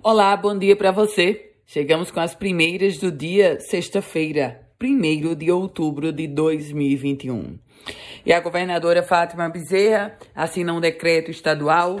Olá, bom dia para você. Chegamos com as primeiras do dia sexta-feira, 1 de outubro de 2021. E a governadora Fátima Bezerra assina um decreto estadual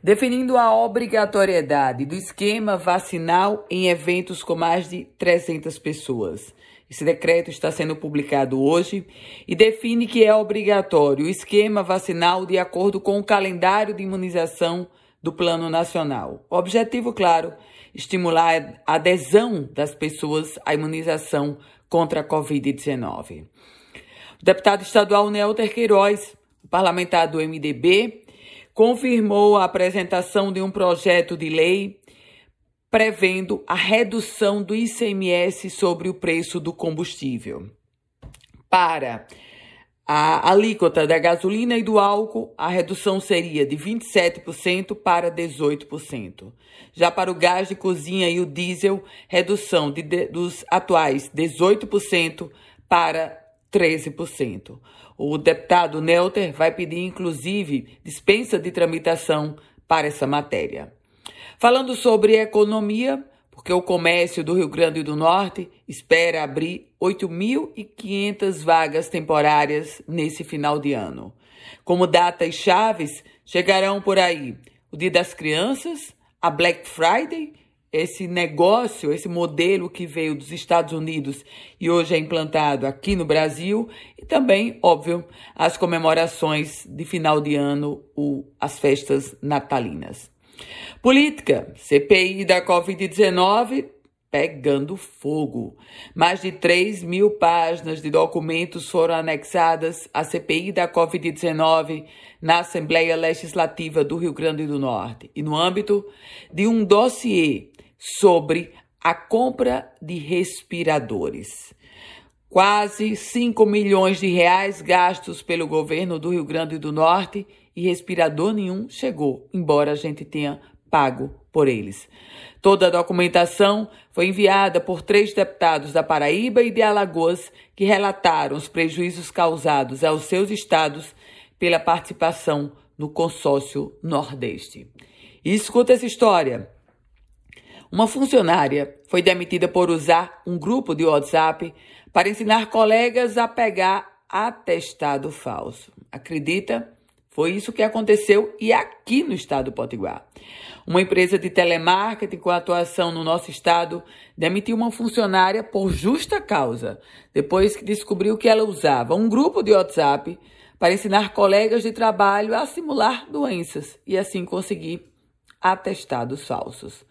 definindo a obrigatoriedade do esquema vacinal em eventos com mais de 300 pessoas. Esse decreto está sendo publicado hoje e define que é obrigatório o esquema vacinal de acordo com o calendário de imunização do Plano Nacional. O objetivo, claro, estimular a adesão das pessoas à imunização contra a Covid-19. O deputado estadual Nelter Queiroz, parlamentar do MDB, confirmou a apresentação de um projeto de lei prevendo a redução do ICMS sobre o preço do combustível. Para a alíquota da gasolina e do álcool, a redução seria de 27% para 18%. Já para o gás de cozinha e o diesel, redução de, de, dos atuais 18% para 13%. O deputado Nelter vai pedir, inclusive, dispensa de tramitação para essa matéria. Falando sobre economia, porque o comércio do Rio Grande do Norte espera abrir 8.500 vagas temporárias nesse final de ano. Como datas chaves, chegarão por aí o Dia das Crianças, a Black Friday, esse negócio, esse modelo que veio dos Estados Unidos e hoje é implantado aqui no Brasil, e também, óbvio, as comemorações de final de ano, as festas natalinas. Política, CPI da Covid-19 pegando fogo. Mais de 3 mil páginas de documentos foram anexadas à CPI da Covid-19 na Assembleia Legislativa do Rio Grande do Norte e no âmbito de um dossiê sobre a compra de respiradores. Quase 5 milhões de reais gastos pelo governo do Rio Grande do Norte e respirador nenhum chegou, embora a gente tenha pago por eles. Toda a documentação foi enviada por três deputados da Paraíba e de Alagoas que relataram os prejuízos causados aos seus estados pela participação no consórcio Nordeste. E escuta essa história. Uma funcionária foi demitida por usar um grupo de WhatsApp para ensinar colegas a pegar atestado falso. Acredita? Foi isso que aconteceu e aqui no estado do Potiguar. Uma empresa de telemarketing com atuação no nosso estado demitiu uma funcionária por justa causa, depois que descobriu que ela usava um grupo de WhatsApp para ensinar colegas de trabalho a simular doenças e assim conseguir atestados falsos.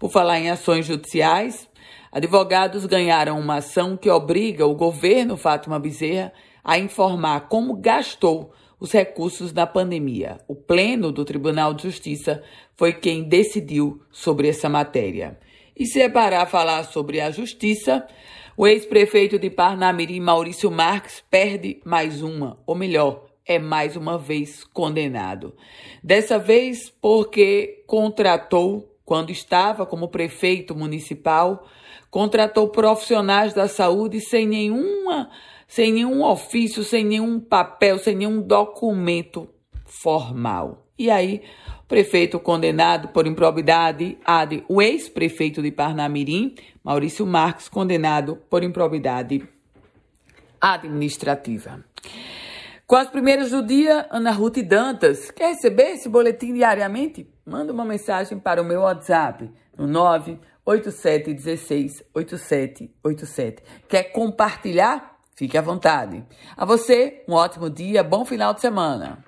Por falar em ações judiciais, advogados ganharam uma ação que obriga o governo Fátima Bezerra a informar como gastou os recursos na pandemia. O Pleno do Tribunal de Justiça foi quem decidiu sobre essa matéria. E se é para falar sobre a justiça, o ex-prefeito de Parnamirim, Maurício Marques, perde mais uma, ou melhor, é mais uma vez condenado. Dessa vez porque contratou, quando estava como prefeito municipal, contratou profissionais da saúde sem nenhuma sem nenhum ofício, sem nenhum papel, sem nenhum documento formal. E aí, o prefeito condenado por improbidade, AD, o ex-prefeito de Parnamirim, Maurício Marques, condenado por improbidade administrativa. Com as primeiras do dia, Ana Ruth Dantas. Quer receber esse boletim diariamente? Manda uma mensagem para o meu WhatsApp no 98716 8787. Quer compartilhar? Fique à vontade. A você, um ótimo dia, bom final de semana.